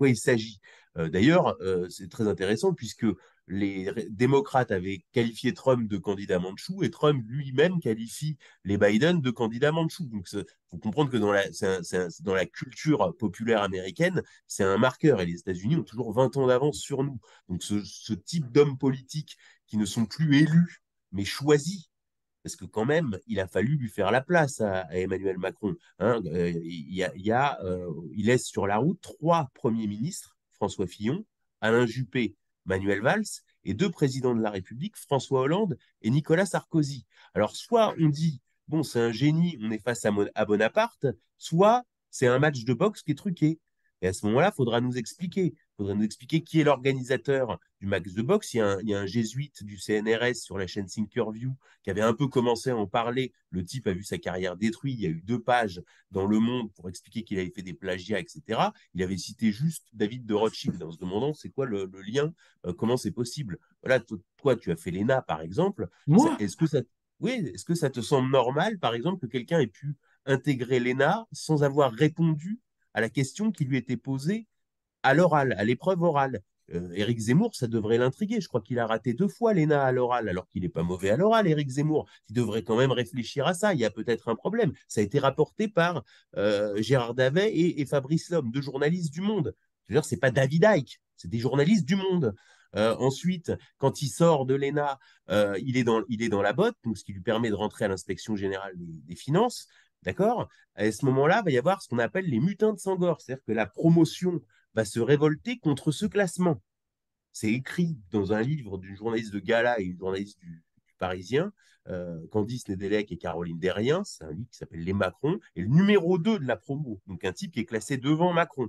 il s'agit. Euh, d'ailleurs, c'est très intéressant puisque les démocrates avaient qualifié Trump de candidat Manchou et Trump lui-même qualifie les Biden de candidat Manchou. Donc, il faut comprendre que dans la, culture populaire américaine, c'est un marqueur et les États-Unis ont toujours 20 ans d'avance sur nous. Donc, ce type d'hommes politiques qui ne sont plus élus, mais choisis parce que quand même, il a fallu lui faire la place à, Emmanuel Macron. Hein. Euh, euh, il laisse sur la route trois premiers ministres, François Fillon, Alain Juppé, Manuel Valls, et deux présidents de la République, François Hollande et Nicolas Sarkozy. Alors, soit on dit, bon, c'est un génie, on est face à Bonaparte, soit c'est un match de boxe qui est truqué. Et à ce moment-là, il faudra nous expliquer. Il faudra nous expliquer qui est l'organisateur du max de boxe. Il y, a un, jésuite du CNRS sur la chaîne Thinkerview qui avait un peu commencé à en parler. Le type a vu sa carrière détruite. Il y a eu deux pages dans Le Monde pour expliquer qu'il avait fait des plagiats, etc. Il avait cité juste David de Rothschild en se demandant c'est quoi le, lien, euh, comment c'est possible? Voilà, toi, tu as fait l'ENA, par exemple. Moi Est-ce que ça, oui, est-ce que ça te semble normal, par exemple, que quelqu'un ait pu intégrer l'ENA sans avoir répondu à la question qui lui était posée à l'oral, à l'épreuve orale. Euh, Éric Zemmour, ça devrait l'intriguer. Je crois qu'il a raté deux fois l'ENA à l'oral, alors qu'il n'est pas mauvais à l'oral, Éric Zemmour. Il devrait quand même réfléchir à ça. Il y a peut-être un problème. Ça a été rapporté par euh, Gérard Davet et, Fabrice Lhomme, deux journalistes du Monde. Je c'est pas David Icke, c'est des journalistes du Monde. Euh, ensuite, quand il sort de l'ENA, il, est dans, il est dans la botte, ce qui lui permet de rentrer à l'inspection générale des finances. D'accord? À ce moment-là, va y avoir ce qu'on appelle les mutins de Sangor, c'est-à-dire que la promotion va se révolter contre ce classement. C'est écrit dans un livre d'une journaliste de Gala et une journaliste du, Parisien, euh, Candice Nedelec et Caroline Derrien, c'est un livre qui s'appelle Les Macron, et le numéro 2 de la promo, donc un type qui est classé devant Macron.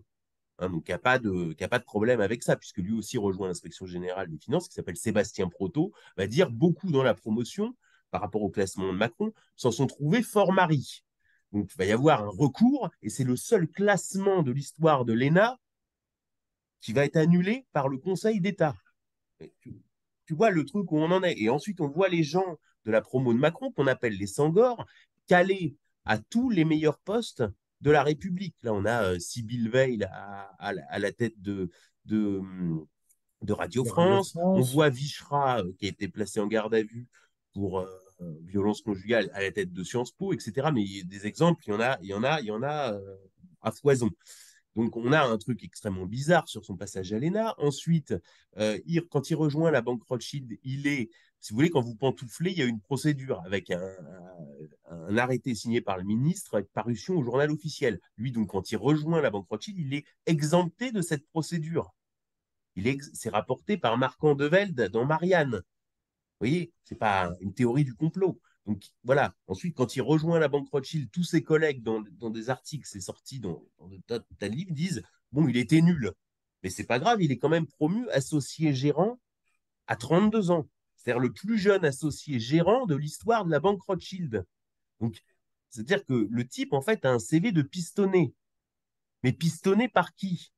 Hein, donc, il n'y a, pas de, pas de problème avec ça, puisque lui aussi rejoint l'inspection générale des finances, qui s'appelle Sébastien Proto, va dire beaucoup dans la promotion, par rapport au classement de Macron, s'en sont trouvés fort maris. Donc, il va y avoir un recours, et c'est le seul classement de l'histoire de l'ENA qui va être annulé par le Conseil d'État. Tu, vois le truc où on en est. Et ensuite, on voit les gens de la promo de Macron, qu'on appelle les Sangors, calés à tous les meilleurs postes de la République. Là, on a euh, Sybille Veil à, la tête de, de, de Radio, France. On voit Vichra, euh, qui a été placé en garde à vue pour euh, violence conjugale à la tête de Sciences Po, etc. Mais il y a des exemples, il y en a, il y en a, il y en a à foison. Donc, on a un truc extrêmement bizarre sur son passage à l'ENA. Ensuite, euh, quand il rejoint la banque Rothschild, il est, si vous voulez, quand vous pantouflez, il y a une procédure avec un, arrêté signé par le ministre avec parution au journal officiel. Lui, donc, quand il rejoint la banque Rothschild, il est exempté de cette procédure. Il est, c'est rapporté par Marc Andevelde dans Marianne. Vous voyez, c'est pas une théorie du complot. Donc voilà, ensuite, quand il rejoint la banque Rothschild, tous ses collègues dans, des articles, c'est sorti dans, dans de disent Bon, il était nul. Mais c'est pas grave, il est quand même promu associé gérant à 32 ans. C'est-à-dire le plus jeune associé gérant de l'histoire de la banque Rothschild. Donc, c'est-à-dire que le type, en fait, a un CV de pistonné. Mais pistonné par qui?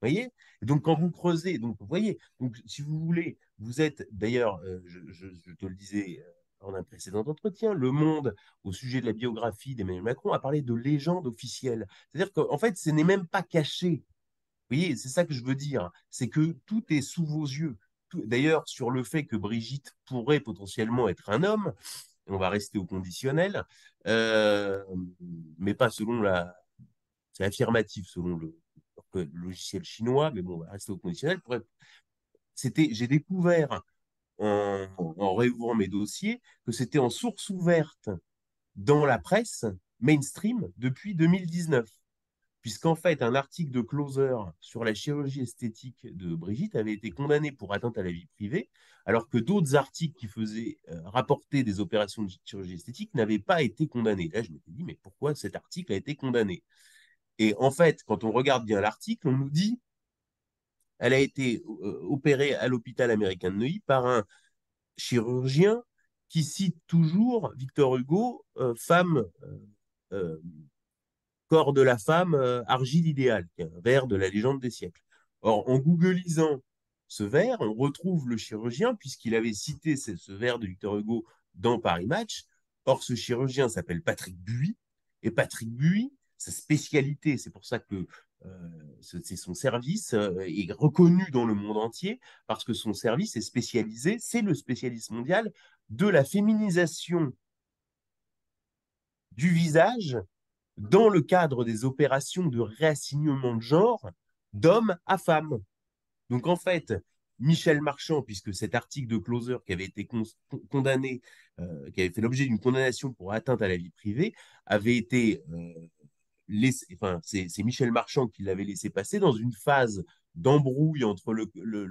Voyez? Donc, quand vous creusez, donc, vous voyez, donc, si vous voulez, vous êtes, d'ailleurs, euh, je, te le disais euh, dans un précédent entretien, Le Monde, au sujet de la biographie d'Emmanuel Macron, a parlé de légende officielle. C'est-à-dire qu'en fait, ce n'est même pas caché. Vous voyez, c'est ça que je veux dire. C'est que tout est sous vos yeux. D'ailleurs, sur le fait que Brigitte pourrait potentiellement être un homme, on va rester au conditionnel, euh, mais pas selon la. C'est affirmatif selon le, logiciel chinois, mais bon, rester au conditionnel. C'était, j'ai découvert en, réouvrant mes dossiers que c'était en source ouverte dans la presse mainstream depuis 2019. Puisqu'en fait, un article de Closer sur la chirurgie esthétique de Brigitte avait été condamné pour atteinte à la vie privée, alors que d'autres articles qui faisaient euh, rapporter des opérations de chirurgie esthétique n'avaient pas été condamnés. Là, je m'étais dit, mais pourquoi cet article a été condamné? Et en fait, quand on regarde bien l'article, on nous dit elle a été euh, opérée à l'hôpital américain de Neuilly par un chirurgien qui cite toujours Victor Hugo, euh, femme, euh, corps de la femme, argile idéale, vers de la légende des siècles. Or, en googlisant ce vers, on retrouve le chirurgien, puisqu'il avait cité ce, ce vers de Victor Hugo dans Paris Match. Or, ce chirurgien s'appelle Patrick Buy, et Patrick Buy, sa spécialité, c'est pour ça que euh, c'est son service euh, est reconnu dans le monde entier parce que son service est spécialisé, c'est le spécialiste mondial de la féminisation du visage dans le cadre des opérations de réassignement de genre d'homme à femme. Donc en fait, Michel Marchand, puisque cet article de Closer qui avait été condamné, euh, qui avait fait l'objet d'une condamnation pour atteinte à la vie privée, avait été c'est Michel Marchand qui l'avait laissé passer dans une phase d'embrouille entre le, le,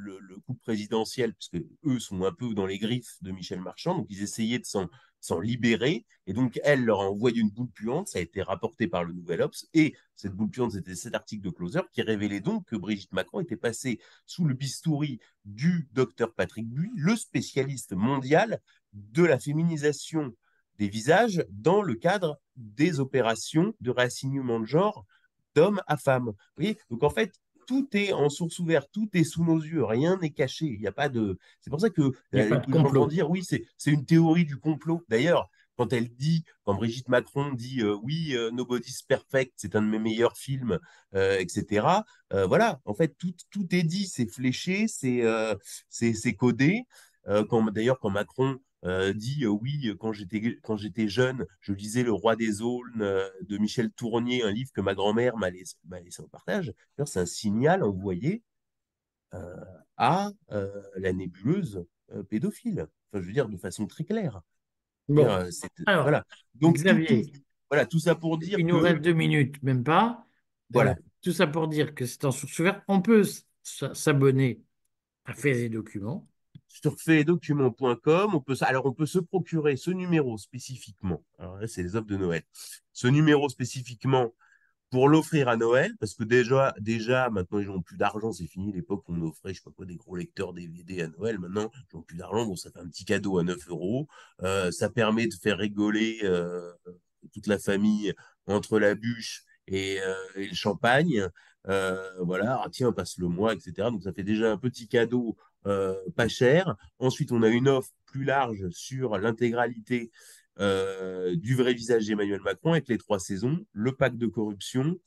présidentiel, puisque eux sont un peu dans les griffes de Michel Marchand, donc ils essayaient de s'en libérer, et donc elle leur a envoyé une boule puante, ça a été rapporté par le Nouvel Obs, et cette boule puante, c'était cet article de Closer qui révélait donc que Brigitte Macron était passée sous le bistouri du docteur Patrick Buy, le spécialiste mondial de la féminisation des visages dans le cadre des opérations de réassignement de genre d'homme à femme. Vous Donc en fait, tout est en source ouverte, tout est sous nos yeux, rien n'est caché. Il n'y a pas de. C'est pour ça que complot. dire oui, c'est une théorie du complot. D'ailleurs, quand elle dit, quand Brigitte Macron dit euh, oui, euh, Nobody's Perfect, c'est un de mes meilleurs films, euh, etc. voilà, en fait, tout, tout est dit, c'est fléché, c'est c'est codé. D'ailleurs, quand Macron euh, dit euh, oui, quand j'étais quand j'étais jeune, je lisais Le Roi des Aulnes euh, de Michel Tournier, un livre que ma grand-mère m'a laissé, laissé, en partage. C'est un signal envoyé à la nébuleuse pédophile. Enfin, je veux dire de façon très claire. Bon. Alors, voilà. Donc Xavier, tout, voilà, tout ça pour dire. Il nous reste deux minutes, même pas. Voilà. tout ça pour dire que c'est en source ouverte. On peut s'abonner à Faits et Documents sur faitdocuments.com, on peut, alors on peut se procurer ce numéro spécifiquement. C'est les offres de Noël. Ce numéro spécifiquement pour l'offrir à Noël, parce que déjà, déjà, maintenant, ils n'ont plus d'argent, c'est fini l'époque où on offrait, je sais pas quoi, des gros lecteurs DVD à Noël. Maintenant, ils n'ont plus d'argent, bon, ça fait un petit cadeau à 9 euros. Euh, ça permet de faire rigoler euh, toute la famille entre la bûche et, euh, le champagne. voilà, ah, tiens, passe le mois, etc. Donc, ça fait déjà un petit cadeau euh, pas cher. Ensuite, on a une offre plus large sur l'intégralité euh, du vrai visage d'Emmanuel Macron avec les trois saisons, le pacte de corruption,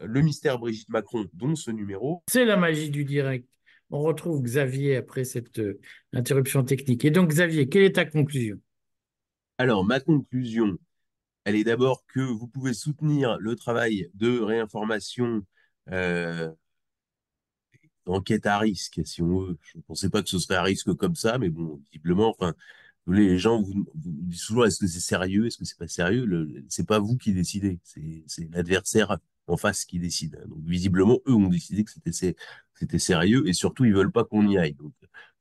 le mystère Brigitte Macron, dont ce numéro. C'est la magie du direct. On retrouve Xavier après cette euh, interruption technique. Et donc, Xavier, quelle est ta conclusion? Alors, ma conclusion, elle est d'abord que vous pouvez soutenir le travail de réinformation enquête à risque, si on veut. Je ne pensais pas que ce serait à risque comme ça, mais bon, visiblement, enfin, les gens vous, disent toujours est-ce que c'est sérieux, est-ce que c'est pas sérieux? C'est pas vous qui décidez, c'est l'adversaire en face qui décide. Donc visiblement, eux ont décidé que c'était sérieux et surtout ils veulent pas qu'on y aille. Donc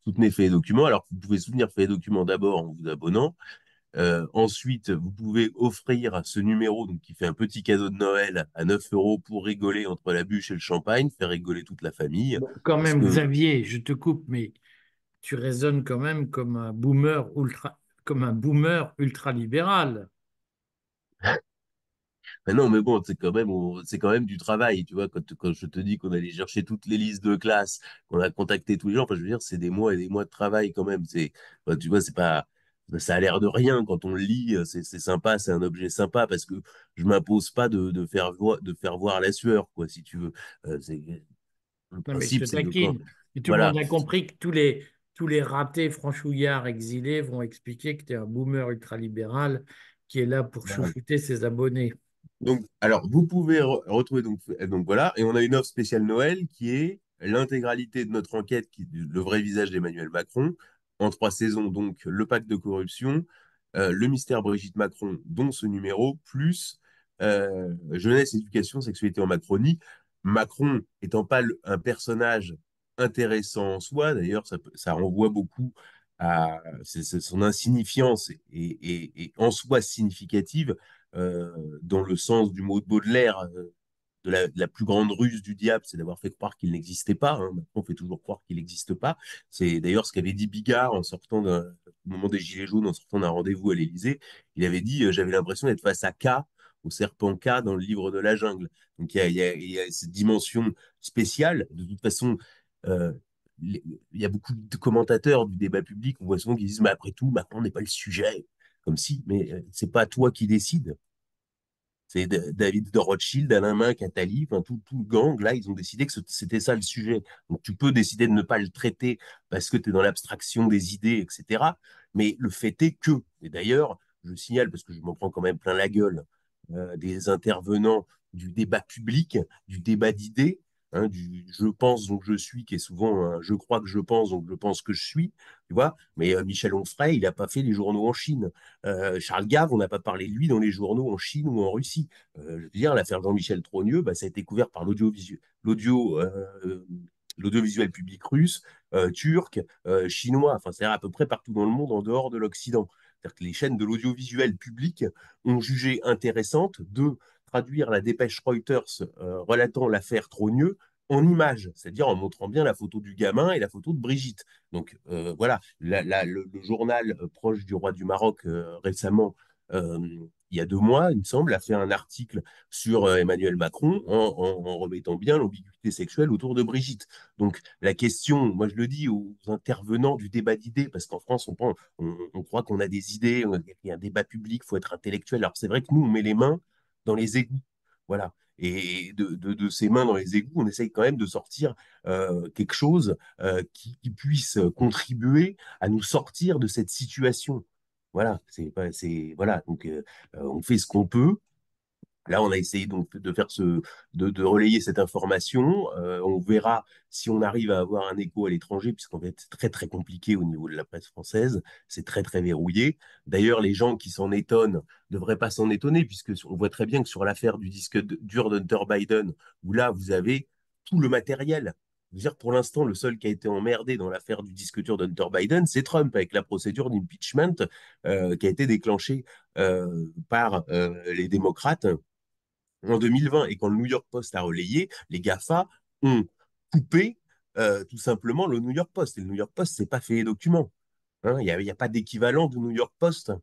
soutenez Fait Documents. Alors vous pouvez soutenir Fait Documents d'abord en vous abonnant, euh, ensuite, vous pouvez offrir ce numéro donc, qui fait un petit cadeau de Noël à 9 euros pour rigoler entre la bûche et le champagne, faire rigoler toute la famille. quand même, Xavier, je te coupe, mais tu raisonnes quand même comme un boomer ultra, comme un boomer ultra-libéral. Mais non, mais bon, c'est quand même, c'est quand même du travail, tu vois. Quand, quand je te dis qu'on allait chercher toutes les listes de classe, qu'on a contacté tous les gens, enfin, je veux dire, c'est des mois et des mois de travail quand même. C'est, tu vois, c'est pas, ça a l'air de rien quand on le lit, c'est sympa, c'est un objet sympa parce que je m'impose pas de, de, faire voir, de faire voir la sueur, quoi, si tu veux. Euh, le principe, Et tout le monde a compris que tous les, tous les ratés franchouillards exilés vont expliquer que tu es un boomer ultralibéral qui est là pour chouchouter ses abonnés. Donc, alors, vous pouvez retrouver, donc, donc voilà, et on a une offre spéciale Noël qui est l'intégralité de notre enquête, qui, le vrai visage d'Emmanuel Macron, en trois saisons, donc le pacte de corruption, euh, le mystère Brigitte Macron, dont ce numéro, plus euh, jeunesse, éducation, sexualité en Macronie. Macron étant pas un personnage intéressant en soi, d'ailleurs, ça, renvoie beaucoup à son insignifiance et, en soi significative, euh, dans le sens du mot de Baudelaire, de la, plus grande ruse du diable, c'est d'avoir fait croire qu'il n'existait pas. Hein. Maintenant, on fait toujours croire qu'il n'existe pas. C'est d'ailleurs ce qu'avait dit Bigard en sortant au moment des Gilets jaunes, en sortant d'un rendez-vous à l'Élysée. Il avait dit euh, J'avais l'impression d'être face à K, au serpent K dans le livre de la jungle. Donc il y a, cette dimension spéciale. De toute façon, euh, il y a beaucoup de commentateurs du débat public, on voit souvent qui disent Mais après tout, maintenant, on n'est pas le sujet. Comme si, mais euh, c'est pas toi qui décides. C'est David de Rothschild, Alain Minck, Attali, tout, tout, le gang, là, ils ont décidé que c'était ça le sujet. Donc, tu peux décider de ne pas le traiter parce que tu es dans l'abstraction des idées, etc. Mais le fait est que, et d'ailleurs, je signale, parce que je m'en prends quand même plein la gueule, euh, des intervenants du débat public, du débat d'idées, Hein, du je pense donc je suis, qui est souvent un je crois que je pense donc je pense que je suis, tu vois. Mais euh, Michel Onfray, il n'a pas fait les journaux en Chine. Euh, Charles Gave, on n'a pas parlé de lui dans les journaux en Chine ou en Russie. Euh, je veux dire, l'affaire Jean-Michel Trogneux, bah, ça a été couvert par l'audiovisuel, l'audio, l'audiovisuel public russe, turc, chinois, enfin c'est à peu près partout dans le monde en dehors de l'Occident. C'est-à-dire que les chaînes de l'audiovisuel public ont jugé intéressante de traduire la dépêche Reuters euh, relatant l'affaire Trogneux en images, c'est-à-dire en montrant bien la photo du gamin et la photo de Brigitte. Donc euh, voilà, le, journal euh, proche du roi du Maroc récemment, il y a deux mois, il me semble, a fait un article sur Emmanuel Macron en, remettant bien l'ambiguïté sexuelle autour de Brigitte. Donc la question, moi je le dis aux intervenants du débat d'idées, parce qu'en France on, on, on croit qu'on a des idées, il y a un débat public, il faut être intellectuel. Alors c'est vrai que nous on met les mains dans les égouts. Voilà. Et de, de, ces mains dans les égouts, on essaye quand même de sortir euh, quelque chose euh, qui, puisse contribuer à nous sortir de cette situation. Voilà, c'est voilà. Donc, euh, on fait ce qu'on peut. Là, on a essayé donc de relayer cette information. Euh, on verra si on arrive à avoir un écho à l'étranger, puisqu'en fait, c'est très très compliqué au niveau de la presse française. C'est très très verrouillé. D'ailleurs, les gens qui s'en étonnent ne devraient pas s'en étonner, puisque on voit très bien que sur l'affaire du disque dur d'Hunter Biden, où là, vous avez tout le matériel. Dire, pour l'instant, le seul qui a été emmerdé dans l'affaire du disque dur d'Hunter Biden, c'est Trump, avec la procédure d'impeachment euh, qui a été déclenchée euh, par les démocrates en 2020 et quand le New York Post a relayé, les GAFA ont coupé euh, tout simplement le New York Post. Et le New York Post, c'est pas fait les documents. Hein. Il n'y a, pas d'équivalent du New York Post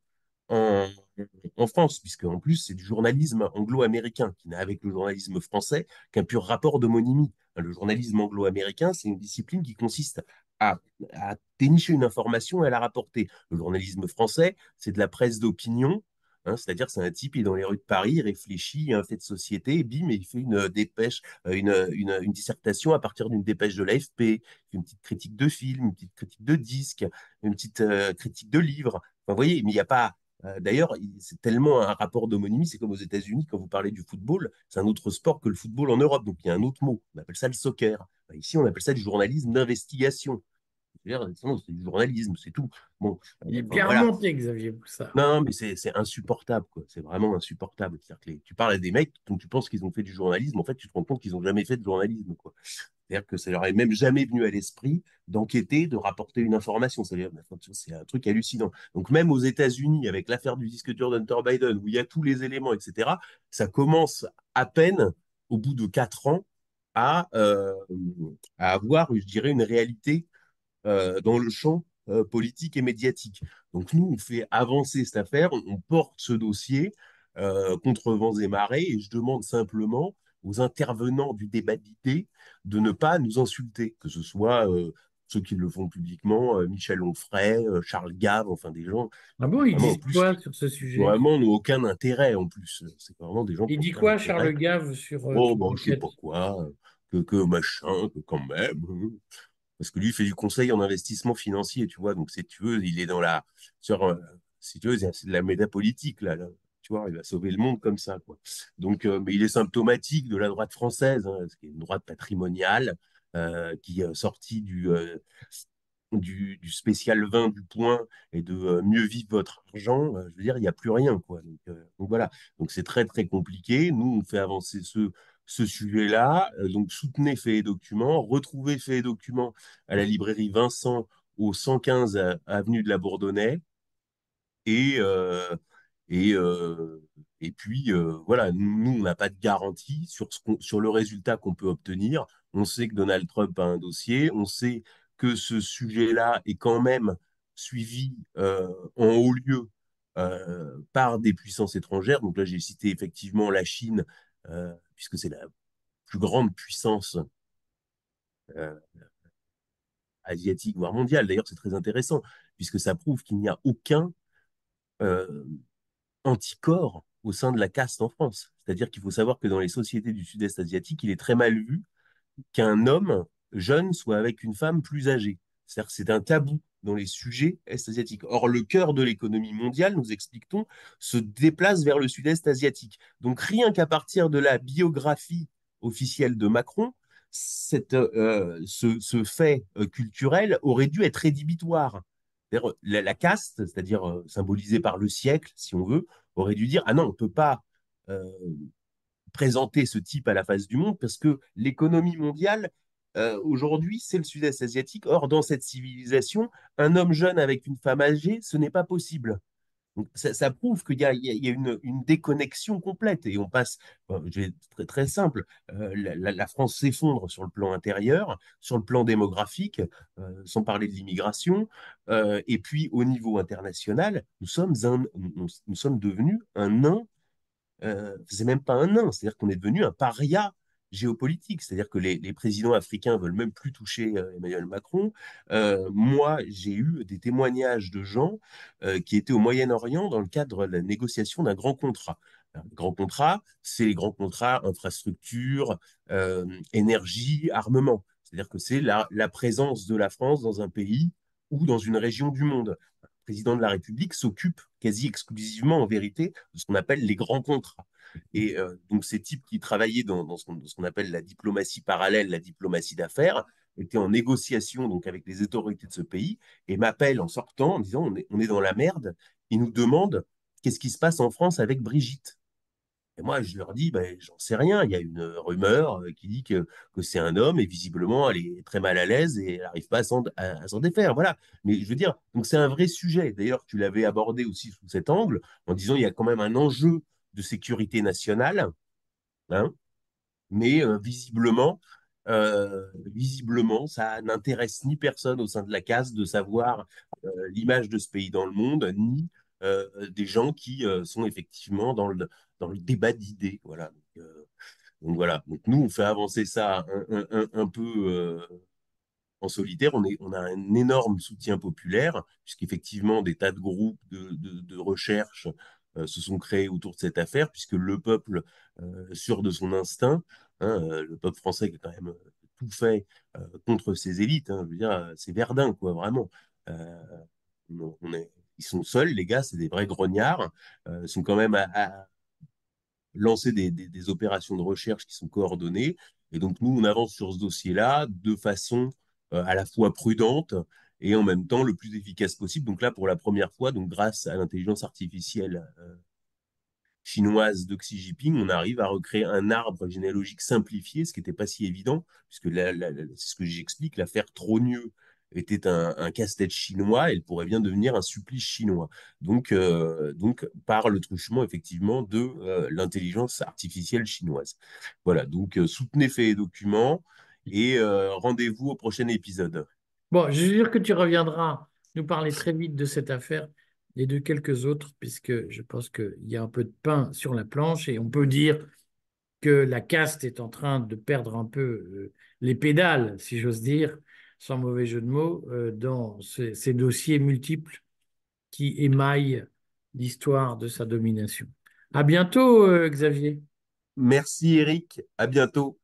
en, en France, puisque en plus, c'est du journalisme anglo-américain qui n'a avec le journalisme français qu'un pur rapport d'homonymie. Le journalisme anglo-américain, c'est une discipline qui consiste à, à, dénicher une information et à la rapporter. Le journalisme français, c'est de la presse d'opinion Hein, c'est-à-dire, c'est un type, il est dans les rues de Paris, réfléchit, un fait de société, et bim, il fait une dépêche, euh, une, dissertation à partir d'une dépêche de l'AFP, une petite critique de film, une petite critique de disque, une petite euh, critique de livre. vous voyez, mais il n'y a pas. Euh, d'ailleurs, c'est tellement un rapport d'homonymie, c'est comme aux États-Unis, quand vous parlez du football, c'est un autre sport que le football en Europe, donc il y a un autre mot, on appelle ça le soccer. Ici, on appelle ça du journalisme d'investigation c'est du journalisme, c'est tout. Bon, il est bien remonté, Xavier Boussard. Non, mais c'est insupportable, quoi. C'est vraiment insupportable. Que tu parles à des mecs dont tu penses qu'ils ont fait du journalisme, en fait, tu te rends compte qu'ils n'ont jamais fait de journalisme, quoi. C'est-à-dire que ça leur est même jamais venu à l'esprit d'enquêter, de rapporter une information. C'est un truc hallucinant. Donc même aux États-Unis, avec l'affaire du disque dur d'Hunter Biden, où il y a tous les éléments, etc., ça commence à peine, au bout de quatre ans, à, euh, à avoir, je dirais, une réalité euh, dans le champ euh, politique et médiatique. Donc nous, on fait avancer cette affaire, on, porte ce dossier euh, contre vents et marées, et je demande simplement aux intervenants du débat d'idées de ne pas nous insulter, que ce soit ceux qui le font publiquement, Michel Onfray, Charles Gave, enfin des gens. Ah bon, il dit quoi sur ce sujet? Vraiment, n'ont aucun intérêt en plus. C'est vraiment des gens. Il dit quoi, Charles Gave, sur. oh, bon, je sais pas quoi, que, que machin, que quand même. Parce que lui, il fait du conseil en investissement financier, tu vois. Donc, si tu veux, il est dans la. Sur, euh, si tu veux, c'est de la méda politique, là, Tu vois, il va sauver le monde comme ça, quoi. Donc, euh, mais il est symptomatique de la droite française, hein, qui est une droite patrimoniale, euh, qui est sortie du, du, spécial 20 du point et de mieux vivre votre argent. je veux dire, il n'y a plus rien, quoi. Donc, donc voilà. Donc, c'est très, très compliqué. Nous, on fait avancer ce ce sujet-là. Euh, donc, soutenez Fait et Documents, retrouvez Fait et Documents à la librairie Vincent au 115 avenue de la Bourdonnais. Et, euh, et, euh, Et puis, euh, voilà, nous, on n'a pas de garantie sur, ce sur le résultat qu'on peut obtenir. On sait que Donald Trump a un dossier, on sait que ce sujet-là est quand même suivi euh, en haut lieu euh, par des puissances étrangères. Donc là, j'ai cité effectivement la Chine, puisque c'est la plus grande puissance asiatique, voire mondiale. D'ailleurs, c'est très intéressant, puisque ça prouve qu'il n'y a aucun anticorps au sein de la caste en France. C'est-à-dire qu'il faut savoir que dans les sociétés du sud-est asiatique, il est très mal vu qu'un homme jeune soit avec une femme plus âgée. C'est-à-dire que c'est un tabou dans les sujets est-asiatiques. Or, le cœur de l'économie mondiale, nous expliquons, se déplace vers le sud-est asiatique. Donc, rien qu'à partir de la biographie officielle de Macron, cette, euh, ce, fait euh, culturel aurait dû être rédhibitoire. La, la, caste, c'est-à-dire euh, symbolisée par le siècle, si on veut, aurait dû dire ah non, on ne peut pas présenter ce type à la face du monde parce que l'économie mondiale aujourd'hui c'est le sud-est asiatique. Or dans cette civilisation, un homme jeune avec une femme âgée, ce n'est pas possible. Ça, prouve qu'il y a, une, déconnexion complète. Et on passe, je vais très, très simple, euh, la, France s'effondre sur le plan intérieur, sur le plan démographique, euh, sans parler de l'immigration, euh, et puis au niveau international, nous sommes, nous, sommes devenus un nain, c'est même pas un nain, c'est-à-dire qu'on est devenu un paria géopolitique, c'est-à-dire que les, présidents africains veulent même plus toucher euh, Emmanuel Macron. Euh, moi, j'ai eu des témoignages de gens euh, qui étaient au Moyen-Orient dans le cadre de la négociation d'un grand contrat. Un grand contrat, c'est les grands contrats infrastructure, énergie, armement. C'est-à-dire que c'est la, la présence de la France dans un pays ou dans une région du monde. Le président de la République s'occupe quasi exclusivement, en vérité, de ce qu'on appelle les grands contrats. Et euh, donc, ces types qui travaillaient dans, ce qu'on appelle la diplomatie parallèle, la diplomatie d'affaires, étaient en négociation donc avec les autorités de ce pays et m'appellent en sortant en disant on est, on est dans la merde. Ils nous demandent qu'est-ce qui se passe en France avec Brigitte. Et moi, je leur dis, ben, j'en sais rien. Il y a une rumeur euh, qui dit que, que c'est un homme et visiblement, elle est très mal à l'aise et elle n'arrive pas à s'en défaire. Voilà. Mais je veux dire, donc c'est un vrai sujet. D'ailleurs, tu l'avais abordé aussi sous cet angle en disant il y a quand même un enjeu de sécurité nationale, hein, mais euh, visiblement, euh, visiblement, ça n'intéresse ni personne au sein de la casse de savoir euh, l'image de ce pays dans le monde, ni des gens qui sont effectivement dans le, débat d'idées. Voilà. Nous, on fait avancer ça un, peu en solitaire. On, est, on a un énorme soutien populaire, puisqu'effectivement, des tas de groupes de, recherche se sont créés autour de cette affaire, puisque le peuple, euh, sûr de son instinct, hein, euh, le peuple français qui a quand même tout fait contre ces élites, hein, je veux dire, c'est Verdun, quoi, vraiment. On, est, ils sont seuls, les gars, c'est des vrais grognards. ils sont quand même à, lancer des, opérations de recherche qui sont coordonnées. Et donc, nous, on avance sur ce dossier-là de façon à la fois prudente et en même temps le plus efficace possible. Donc là, pour la première fois, donc grâce à l'intelligence artificielle euh, chinoise de Xi Jinping, on arrive à recréer un arbre généalogique simplifié, ce qui n'était pas si évident, puisque c'est ce que j'explique, l'affaire Trogneux était un, casse-tête chinois, elle pourrait bien devenir un supplice chinois. Donc, euh, donc par le truchement effectivement de euh, l'intelligence artificielle chinoise. Voilà, donc soutenez Fait et Documents et rendez-vous au prochain épisode. Bon, je dire que tu reviendras nous parler très vite de cette affaire et de quelques autres, puisque je pense qu'il y a un peu de pain sur la planche et on peut dire que la caste est en train de perdre un peu euh, les pédales, si j'ose dire, sans mauvais jeu de mots, euh, dans ces, dossiers multiples qui émaillent l'histoire de sa domination. À bientôt, euh, Xavier. Merci, Eric. À bientôt.